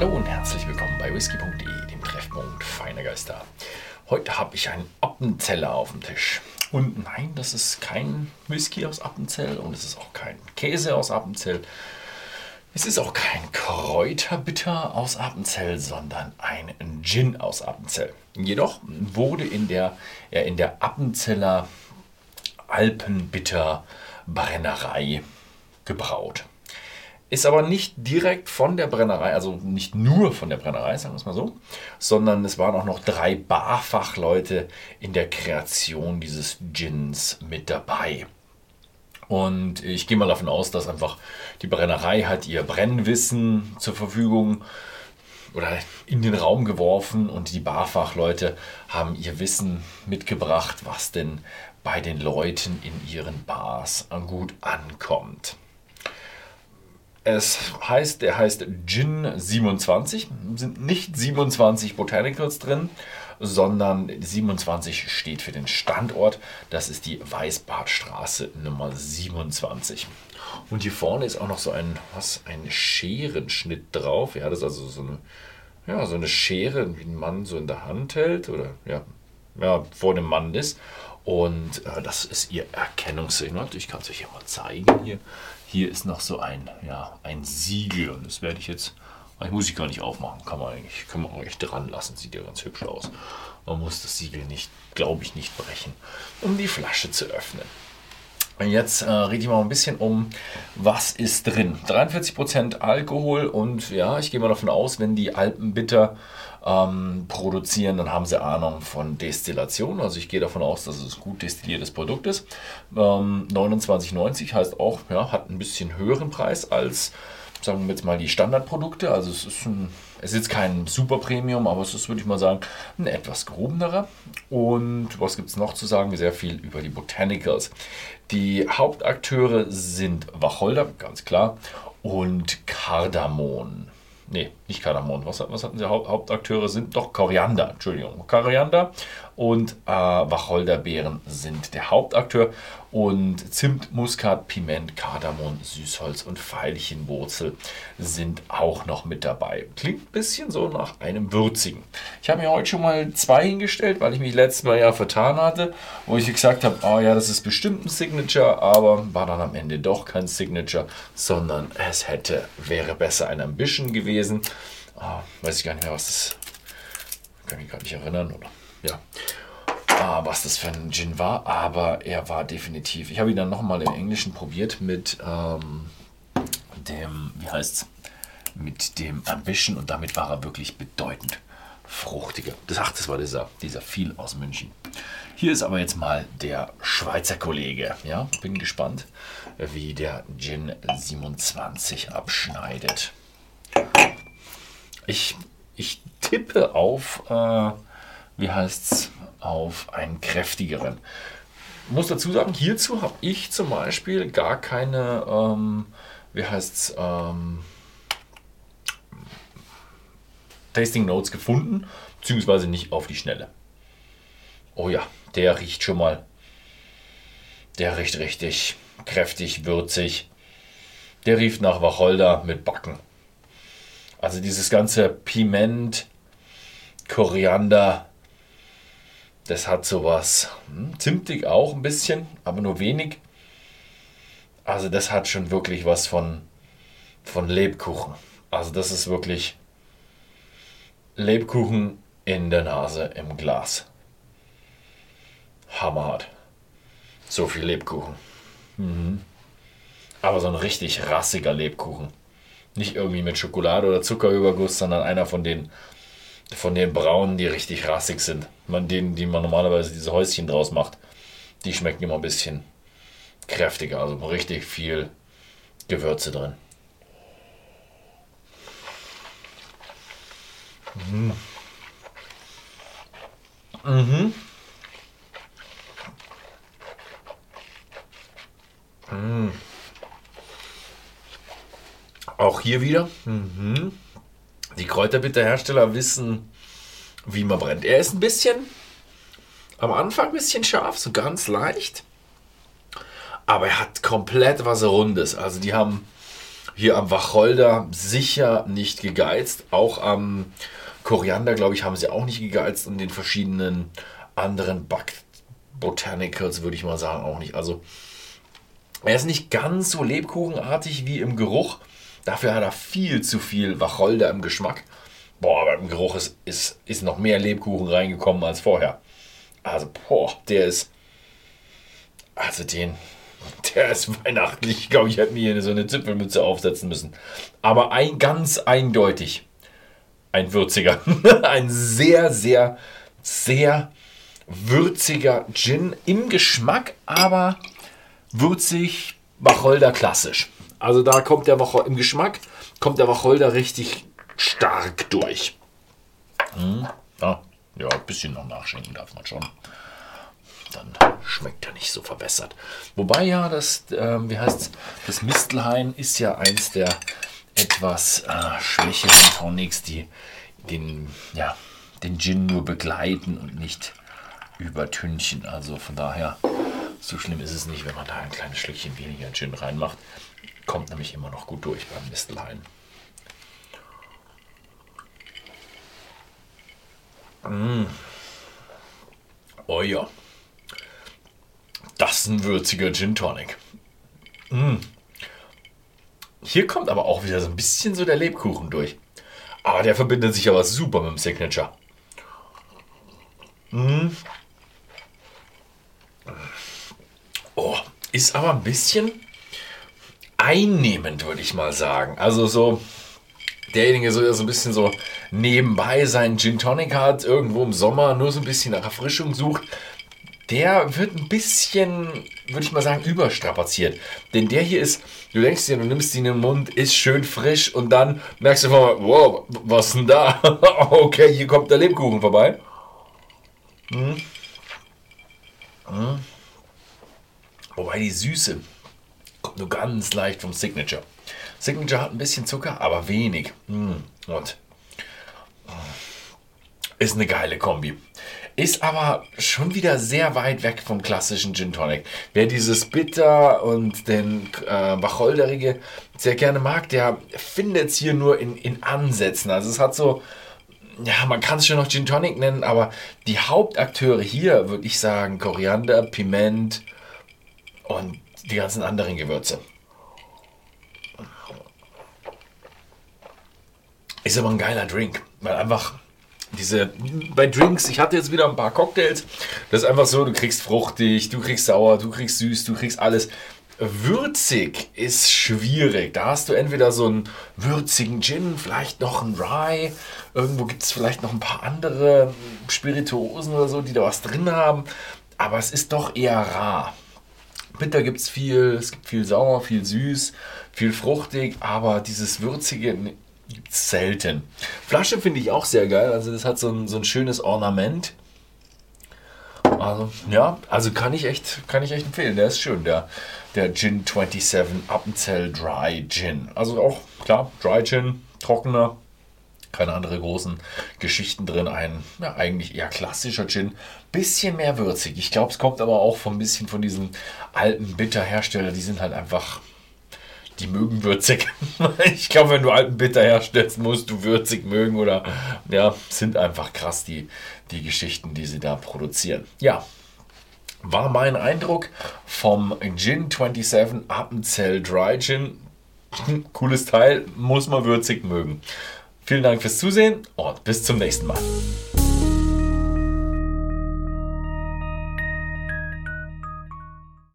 Hallo und herzlich willkommen bei whisky.de, dem Treffpunkt feiner Geister. Heute habe ich einen Appenzeller auf dem Tisch. Und nein, das ist kein Whisky aus Appenzell und es ist auch kein Käse aus Appenzell. Es ist auch kein Kräuterbitter aus Appenzell, sondern ein Gin aus Appenzell. Jedoch wurde in der, ja, in der Appenzeller Alpenbitter Brennerei gebraut. Ist aber nicht direkt von der Brennerei, also nicht nur von der Brennerei, sagen wir es mal so, sondern es waren auch noch drei Barfachleute in der Kreation dieses Gins mit dabei. Und ich gehe mal davon aus, dass einfach die Brennerei hat ihr Brennwissen zur Verfügung oder in den Raum geworfen und die Barfachleute haben ihr Wissen mitgebracht, was denn bei den Leuten in ihren Bars gut ankommt. Es heißt, der heißt Gin 27. Sind nicht 27 Botanicals drin, sondern 27 steht für den Standort. Das ist die Weißbadstraße Nummer 27. Und hier vorne ist auch noch so ein, was, ein Scherenschnitt drauf. Ja, das ist also so eine, ja, so eine Schere, wie ein Mann so in der Hand hält oder ja, ja vor dem Mann ist. Und äh, das ist ihr Erkennungssignal. Ich kann es euch hier mal zeigen. Hier, hier ist noch so ein, ja, ein Siegel. Und das werde ich jetzt, ich muss ich gar nicht aufmachen. Kann man eigentlich, kann man eigentlich dran lassen. Sieht ja ganz hübsch aus. Man muss das Siegel nicht, glaube ich, nicht brechen, um die Flasche zu öffnen. Jetzt äh, rede ich mal ein bisschen um, was ist drin. 43% Alkohol und ja, ich gehe mal davon aus, wenn die Alpenbitter ähm, produzieren, dann haben sie Ahnung von Destillation. Also ich gehe davon aus, dass es ein gut destilliertes Produkt ist. Ähm, 29,90 heißt auch, ja, hat ein bisschen höheren Preis als, sagen wir jetzt mal, die Standardprodukte. Also es ist, ein, es ist jetzt kein Super Premium, aber es ist, würde ich mal sagen, ein etwas gehobenerer. Und was gibt es noch zu sagen? Sehr viel über die Botanicals. Die Hauptakteure sind Wacholder, ganz klar, und Kardamom nee, nicht Kardamom. Was, was hatten sie? Haupt, Hauptakteure sind doch Koriander, Entschuldigung. Koriander und äh, Wacholderbeeren sind der Hauptakteur und Zimt, Muskat, Piment, Kardamom, Süßholz und Veilchenwurzel sind auch noch mit dabei. Klingt ein bisschen so nach einem würzigen. Ich habe mir heute schon mal zwei hingestellt, weil ich mich letztes Mal ja vertan hatte, wo ich gesagt habe, oh ja, das ist bestimmt ein Signature, aber war dann am Ende doch kein Signature, sondern es hätte, wäre besser ein Ambition gewesen. Oh, weiß ich gar nicht mehr, was das, kann ich gar nicht erinnern, oder? Ja ah, was das für ein Gin war, aber er war definitiv. Ich habe ihn dann nochmal im Englischen probiert mit ähm, dem, wie heißt's, mit dem Ambition und damit war er wirklich bedeutend fruchtiger. Das, ach, das war dieser, dieser viel aus München. Hier ist aber jetzt mal der Schweizer Kollege. Ja, bin gespannt, wie der Gin 27 abschneidet. Ich, ich tippe auf, äh, wie heißt's, auf einen kräftigeren. Ich muss dazu sagen, hierzu habe ich zum Beispiel gar keine, ähm, wie heißt's, ähm, Tasting Notes gefunden, beziehungsweise nicht auf die Schnelle. Oh ja, der riecht schon mal, der riecht richtig kräftig, würzig. Der riecht nach Wacholder mit Backen. Also dieses ganze Piment, Koriander, das hat sowas hm, zimtig auch ein bisschen, aber nur wenig. Also das hat schon wirklich was von, von Lebkuchen. Also das ist wirklich Lebkuchen in der Nase im Glas. Hammerhart. So viel Lebkuchen. Mhm. Aber so ein richtig rassiger Lebkuchen. Nicht irgendwie mit Schokolade oder Zuckerüberguss, sondern einer von den von den braunen, die richtig rassig sind. Man, denen, die man normalerweise diese Häuschen draus macht, die schmecken immer ein bisschen kräftiger, also richtig viel Gewürze drin. Mhm. Mhm. Mhm. Auch hier wieder. Mhm. Die Kräuterbitterhersteller wissen, wie man brennt. Er ist ein bisschen, am Anfang ein bisschen scharf, so ganz leicht. Aber er hat komplett was Rundes. Also die haben, Hier am Wacholder sicher nicht gegeizt. Auch am Koriander, glaube ich, haben sie auch nicht gegeizt und den verschiedenen anderen Back Botanicals würde ich mal sagen auch nicht. Also er ist nicht ganz so lebkuchenartig wie im Geruch. Dafür hat er viel zu viel Wacholder im Geschmack. Boah, aber im Geruch ist, ist, ist noch mehr Lebkuchen reingekommen als vorher. Also, boah, der ist. Also den. Der ist weihnachtlich. Ich glaube, ich hätte mir hier so eine Zipfelmütze aufsetzen müssen. Aber ein ganz eindeutig. Ein würziger. ein sehr, sehr, sehr würziger Gin im Geschmack, aber würzig Wacholder klassisch. Also da kommt der Wacholder im Geschmack kommt der Wacholder richtig stark durch. Hm. Ja, ja, ein bisschen noch nachschenken darf man schon. Dann schmeckt er nicht so verwässert. Wobei ja, das, äh, wie heißt das Mistelhain ist ja eins der etwas äh, schwächeren Tonics, die den, ja, den Gin nur begleiten und nicht übertünchen. Also von daher, so schlimm ist es nicht, wenn man da ein kleines Schlückchen weniger Gin reinmacht. Kommt nämlich immer noch gut durch beim Mistelhain. Mmh. Oh ja. Das ist ein würziger Gin Tonic. Mmh. Hier kommt aber auch wieder so ein bisschen so der Lebkuchen durch. Aber der verbindet sich aber super mit dem Signature. Mmh. Oh, ist aber ein bisschen einnehmend, würde ich mal sagen. Also so derjenige so, so ein bisschen so nebenbei seinen Gin Tonic hat, irgendwo im Sommer nur so ein bisschen nach Erfrischung sucht, der wird ein bisschen, würde ich mal sagen, überstrapaziert. Denn der hier ist, du denkst dir, du nimmst ihn in den Mund, ist schön frisch und dann merkst du mal, wow, was denn da? okay, hier kommt der Lebkuchen vorbei. Hm. Hm. Wobei die Süße nur ganz leicht vom Signature. Signature hat ein bisschen Zucker, aber wenig. Mm, und ist eine geile Kombi. Ist aber schon wieder sehr weit weg vom klassischen Gin Tonic. Wer dieses Bitter und den äh, Wacholderige sehr gerne mag, der findet es hier nur in, in Ansätzen. Also es hat so, ja, man kann es schon noch Gin Tonic nennen, aber die Hauptakteure hier, würde ich sagen, Koriander, Piment, und die ganzen anderen Gewürze. Ist aber ein geiler Drink, weil einfach diese bei Drinks, ich hatte jetzt wieder ein paar Cocktails, das ist einfach so, du kriegst fruchtig, du kriegst sauer, du kriegst süß, du kriegst alles. Würzig ist schwierig. Da hast du entweder so einen würzigen Gin, vielleicht noch einen Rye. Irgendwo gibt es vielleicht noch ein paar andere Spirituosen oder so, die da was drin haben. Aber es ist doch eher rar. Bitter gibt es viel, es gibt viel sauer, viel süß, viel fruchtig, aber dieses Würzige gibt es selten. Flasche finde ich auch sehr geil, also das hat so ein, so ein schönes Ornament. Also, ja, also kann ich echt, kann ich echt empfehlen. Der ist schön, der, der Gin 27 Appenzell Dry Gin. Also auch, klar, Dry Gin, trockener, keine andere großen Geschichten drin. Ein ja, eigentlich eher klassischer Gin. Bisschen mehr würzig. Ich glaube, es kommt aber auch von ein bisschen von diesen alten Bitterherstellern. Die sind halt einfach. Die mögen würzig. ich glaube, wenn du alten Bitter herstellst, musst du würzig mögen oder ja, sind einfach krass die, die Geschichten, die sie da produzieren. Ja, war mein Eindruck vom Gin 27 Appenzell Dry Gin. Cooles Teil, muss man würzig mögen. Vielen Dank fürs Zusehen und bis zum nächsten Mal.